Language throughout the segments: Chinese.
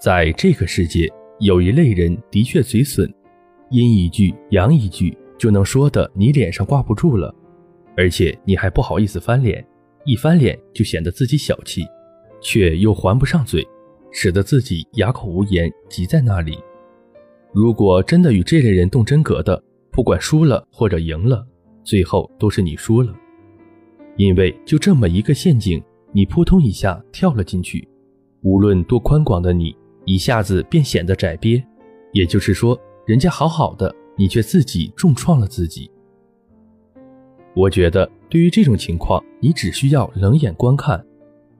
在这个世界，有一类人的确嘴损，阴一句阳一句就能说的你脸上挂不住了，而且你还不好意思翻脸，一翻脸就显得自己小气，却又还不上嘴，使得自己哑口无言，急在那里。如果真的与这类人动真格的，不管输了或者赢了，最后都是你输了，因为就这么一个陷阱，你扑通一下跳了进去，无论多宽广的你，一下子便显得窄憋。也就是说，人家好好的，你却自己重创了自己。我觉得，对于这种情况，你只需要冷眼观看，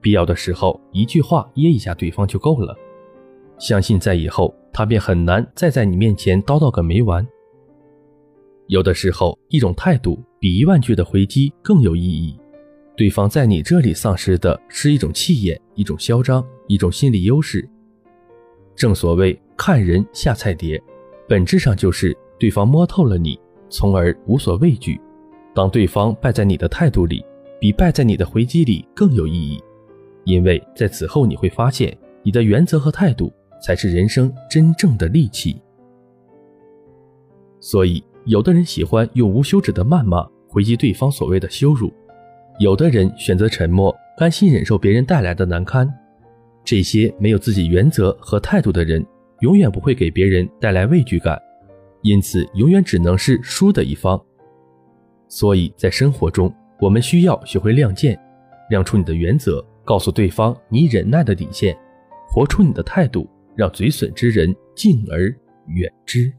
必要的时候一句话噎一下对方就够了。相信在以后，他便很难再在你面前叨叨个没完。有的时候，一种态度比一万句的回击更有意义。对方在你这里丧失的是一种气焰、一种嚣张、一种心理优势。正所谓看人下菜碟，本质上就是对方摸透了你，从而无所畏惧。当对方败在你的态度里，比败在你的回击里更有意义，因为在此后你会发现，你的原则和态度才是人生真正的利器。所以。有的人喜欢用无休止的谩骂回击对方所谓的羞辱，有的人选择沉默，甘心忍受别人带来的难堪。这些没有自己原则和态度的人，永远不会给别人带来畏惧感，因此永远只能是输的一方。所以在生活中，我们需要学会亮剑，亮出你的原则，告诉对方你忍耐的底线，活出你的态度，让嘴损之人敬而远之。